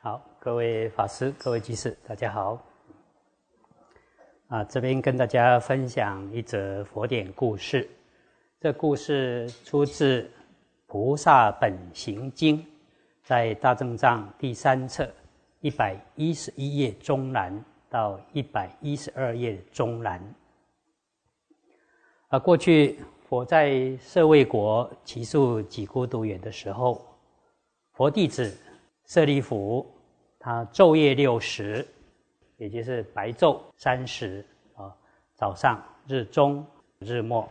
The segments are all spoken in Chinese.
好，各位法师、各位居士，大家好。啊，这边跟大家分享一则佛典故事。这故事出自《菩萨本行经》，在《大正藏》第三册一百一十一页中南到一百一十二页中南。啊，过去佛在舍卫国祇树几孤独园的时候，佛弟子舍利弗，他昼夜六时，也就是白昼三时啊，早上、日中、日末，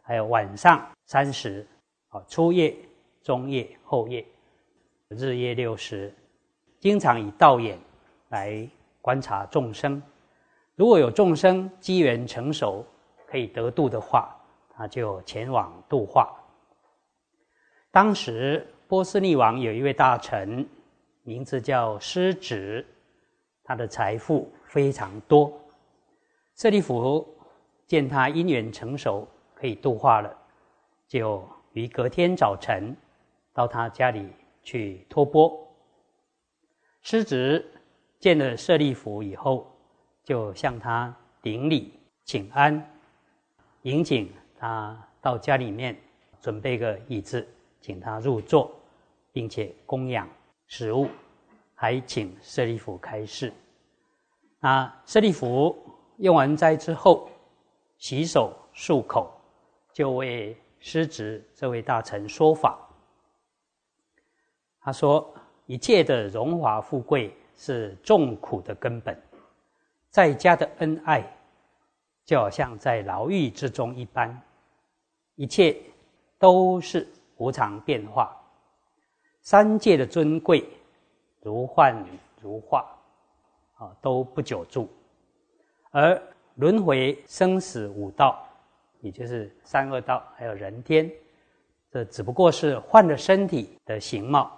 还有晚上三时啊，初夜、中夜、后夜，日夜六时，经常以道眼来观察众生。如果有众生机缘成熟，可以得度的话，他就前往度化。当时波斯匿王有一位大臣，名字叫狮子，他的财富非常多。舍利弗见他因缘成熟，可以度化了，就于隔天早晨到他家里去托钵。狮子见了舍利弗以后，就向他顶礼请安。迎请他到家里面准备个椅子，请他入座，并且供养食物，还请舍利弗开示。那舍利弗用完斋之后，洗手漱口，就为师侄这位大臣说法。他说：“一切的荣华富贵是众苦的根本，在家的恩爱。”就好像在牢狱之中一般，一切都是无常变化。三界的尊贵如幻如化，啊，都不久住。而轮回生死五道，也就是三恶道，还有人天，这只不过是换了身体的形貌，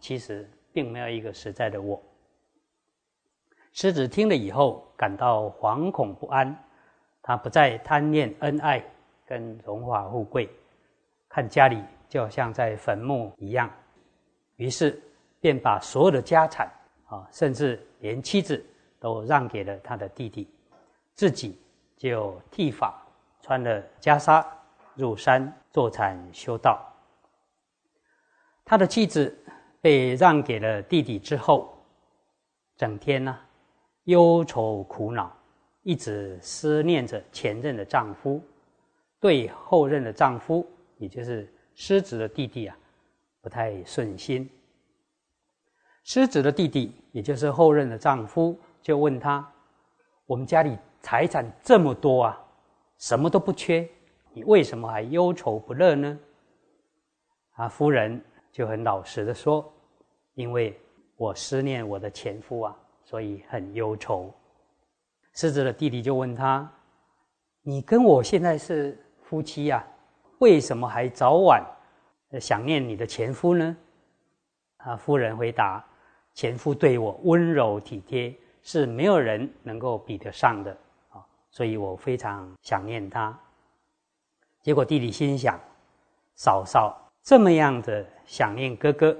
其实并没有一个实在的我。狮子听了以后，感到惶恐不安。他不再贪恋恩爱跟荣华富贵，看家里就像在坟墓一样，于是便把所有的家产啊，甚至连妻子都让给了他的弟弟，自己就剃发，穿了袈裟，入山坐禅修道。他的妻子被让给了弟弟之后，整天呢忧愁苦恼。一直思念着前任的丈夫，对后任的丈夫，也就是失子的弟弟啊，不太顺心。狮子的弟弟，也就是后任的丈夫，就问他：“我们家里财产这么多啊，什么都不缺，你为什么还忧愁不乐呢？”啊，夫人就很老实的说：“因为我思念我的前夫啊，所以很忧愁。”狮子的弟弟就问他：“你跟我现在是夫妻呀，为什么还早晚想念你的前夫呢？”啊，夫人回答：“前夫对我温柔体贴，是没有人能够比得上的啊，所以我非常想念他。”结果弟弟心想：“嫂嫂这么样的想念哥哥，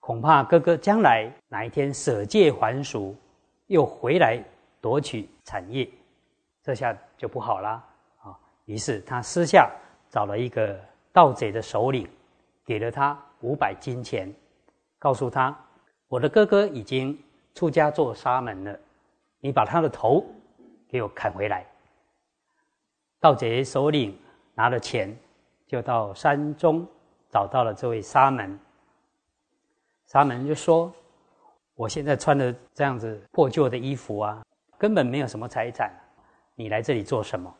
恐怕哥哥将来哪一天舍戒还俗，又回来。”夺取产业，这下就不好啦啊！于是他私下找了一个盗贼的首领，给了他五百金钱，告诉他：“我的哥哥已经出家做沙门了，你把他的头给我砍回来。”盗贼首领拿了钱，就到山中找到了这位沙门。沙门就说：“我现在穿的这样子破旧的衣服啊。”根本没有什么财产，你来这里做什么？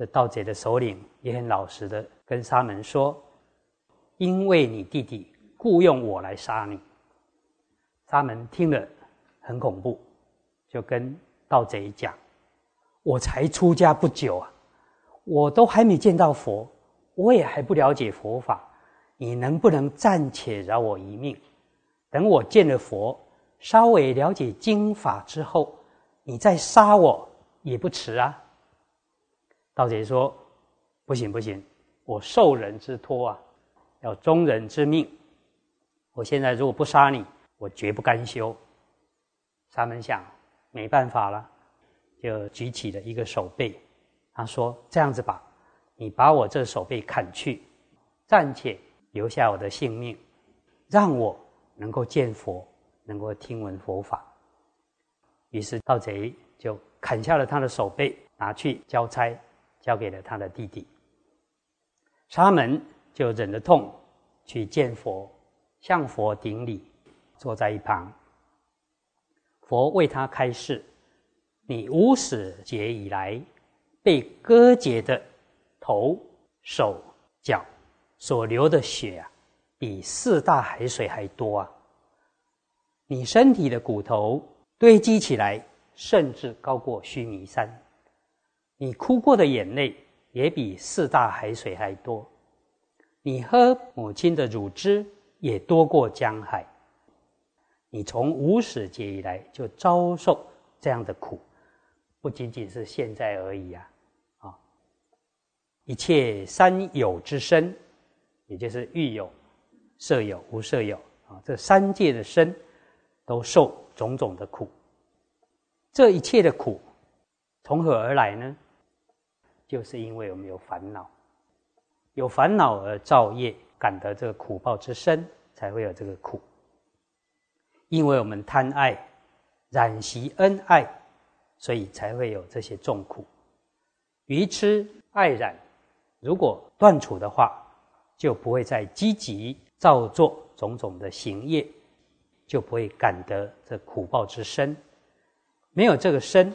这盗贼的首领也很老实的跟沙门说：“因为你弟弟雇佣我来杀你。”沙门听了很恐怖，就跟盗贼讲：“我才出家不久啊，我都还没见到佛，我也还不了解佛法，你能不能暂且饶我一命？等我见了佛，稍微了解经法之后。”你再杀我也不迟啊！盗贼说：“不行不行，我受人之托啊，要忠人之命。我现在如果不杀你，我绝不甘休。沙门想，没办法了，就举起了一个手背，他说：“这样子吧，你把我这手背砍去，暂且留下我的性命，让我能够见佛，能够听闻佛法。”于是盗贼就砍下了他的手背，拿去交差，交给了他的弟弟。沙门就忍着痛去见佛，向佛顶礼，坐在一旁。佛为他开示：你无始劫以来被割截的头、手、脚所流的血啊，比四大海水还多啊！你身体的骨头堆积起来，甚至高过须弥山；你哭过的眼泪也比四大海水还多；你喝母亲的乳汁也多过江海。你从无始劫以来就遭受这样的苦，不仅仅是现在而已啊！啊，一切三有之身，也就是欲有、色有、无色有啊，这三界的身都受种种的苦。这一切的苦从何而来呢？就是因为我们有烦恼，有烦恼而造业，感得这个苦报之身，才会有这个苦。因为我们贪爱、染习恩爱，所以才会有这些重苦。愚痴爱染，如果断除的话，就不会再积极造作种种的行业，就不会感得这苦报之身。没有这个身，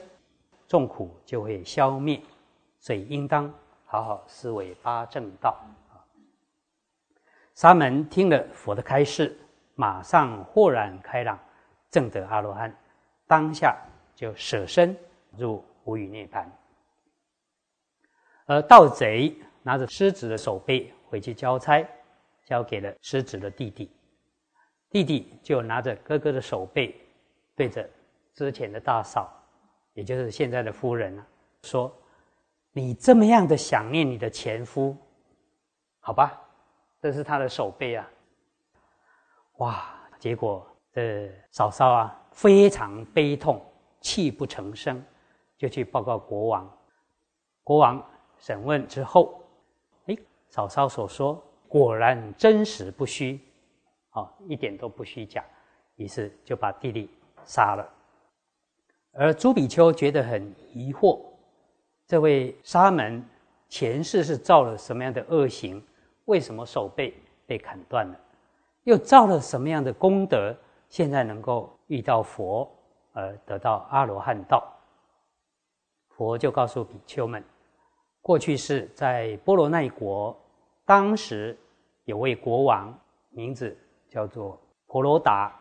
众苦就会消灭。所以应当好好思维八正道。沙门听了佛的开示。马上豁然开朗，证得阿罗汉，当下就舍身入无余涅盘。而盗贼拿着狮子的手背回去交差，交给了狮子的弟弟，弟弟就拿着哥哥的手背，对着之前的大嫂，也就是现在的夫人啊，说：“你这么样的想念你的前夫，好吧？这是他的手背啊。”哇！结果这嫂嫂啊，非常悲痛，泣不成声，就去报告国王。国王审问之后，哎，嫂嫂所说果然真实不虚，哦，一点都不虚假。于是就把弟弟杀了。而朱比丘觉得很疑惑，这位沙门前世是造了什么样的恶行？为什么手背被砍断了？又造了什么样的功德？现在能够遇到佛而得到阿罗汉道。佛就告诉比丘们：过去是在波罗奈国，当时有位国王，名字叫做婆罗达。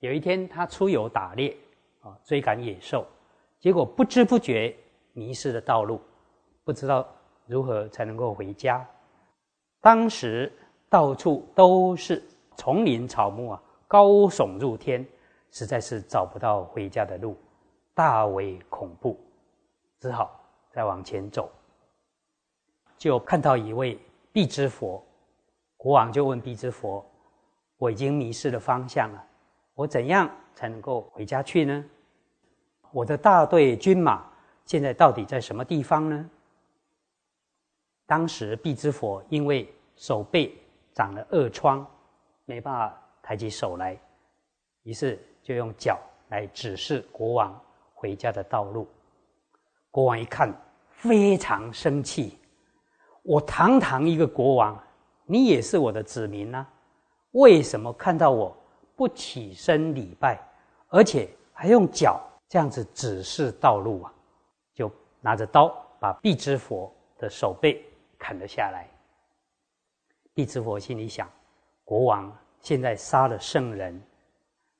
有一天他出游打猎，啊，追赶野兽，结果不知不觉迷失的道路，不知道如何才能够回家。当时。到处都是丛林草木啊，高耸入天，实在是找不到回家的路，大为恐怖，只好再往前走。就看到一位必之佛，国王就问必之佛：“我已经迷失了方向了，我怎样才能够回家去呢？我的大队军马现在到底在什么地方呢？”当时必之佛因为手背。长了恶疮，没办法抬起手来，于是就用脚来指示国王回家的道路。国王一看，非常生气：“我堂堂一个国王，你也是我的子民呐，为什么看到我不起身礼拜，而且还用脚这样子指示道路啊？”拿着刀把毕之佛的手背砍了下来。地之佛心里想：国王现在杀了圣人，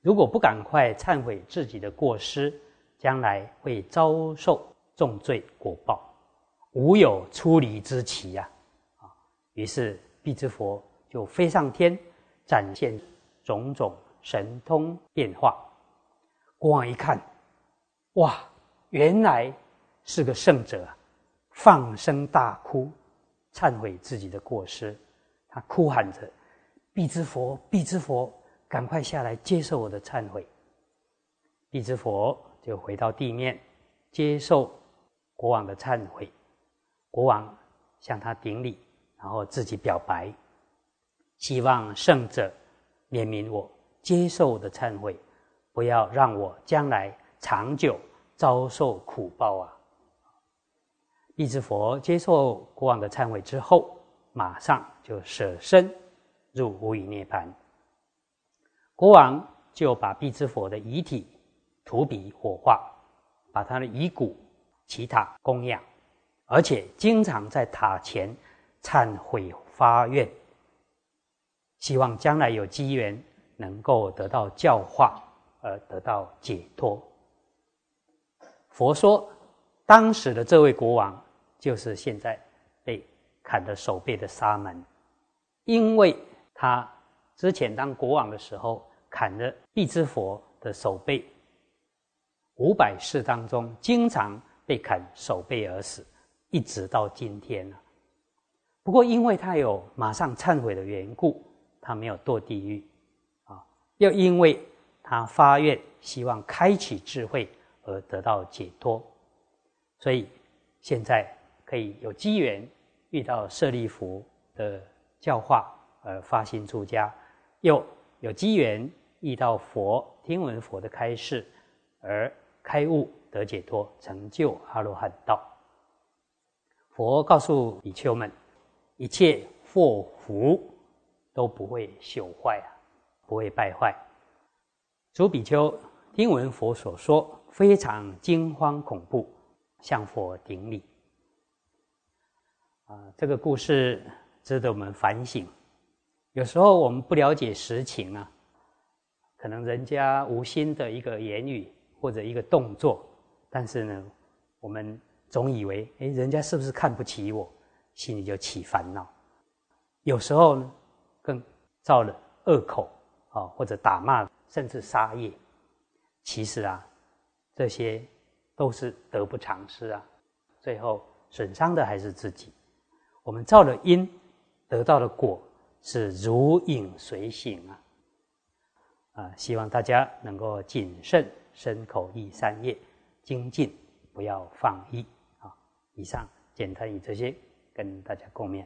如果不赶快忏悔自己的过失，将来会遭受重罪果报，无有出离之期呀！啊，于是地之佛就飞上天，展现种种神通变化。国王一看，哇，原来是个圣者，放声大哭，忏悔自己的过失。他哭喊着：“必之佛，必之佛，赶快下来接受我的忏悔。”必之佛就回到地面，接受国王的忏悔。国王向他顶礼，然后自己表白，希望圣者怜悯我，接受我的忏悔，不要让我将来长久遭受苦报啊！必之佛接受国王的忏悔之后，马上就舍身入无余涅盘。国王就把必之佛的遗体土笔火化，把他的遗骨其塔供养，而且经常在塔前忏悔发愿，希望将来有机缘能够得到教化而得到解脱。佛说，当时的这位国王。就是现在被砍的手背的沙门，因为他之前当国王的时候砍了必之佛的手背，五百世当中经常被砍手背而死，一直到今天了。不过因为他有马上忏悔的缘故，他没有堕地狱啊。又因为他发愿希望开启智慧而得到解脱，所以现在。可以有机缘遇到舍利弗的教化而发心出家，又有机缘遇到佛听闻佛的开示而开悟得解脱，成就阿罗汉道。佛告诉比丘们，一切祸福都不会朽坏啊，不会败坏。诸比丘听闻佛所说，非常惊慌恐怖，向佛顶礼。啊，这个故事值得我们反省。有时候我们不了解实情啊，可能人家无心的一个言语或者一个动作，但是呢，我们总以为，哎，人家是不是看不起我，心里就起烦恼。有时候呢，更造了恶口啊，或者打骂，甚至杀业。其实啊，这些都是得不偿失啊，最后损伤的还是自己。我们造了因，得到的果是如影随形啊！啊，希望大家能够谨慎身口意三业精进，不要放逸啊！以上简单以这些跟大家共勉。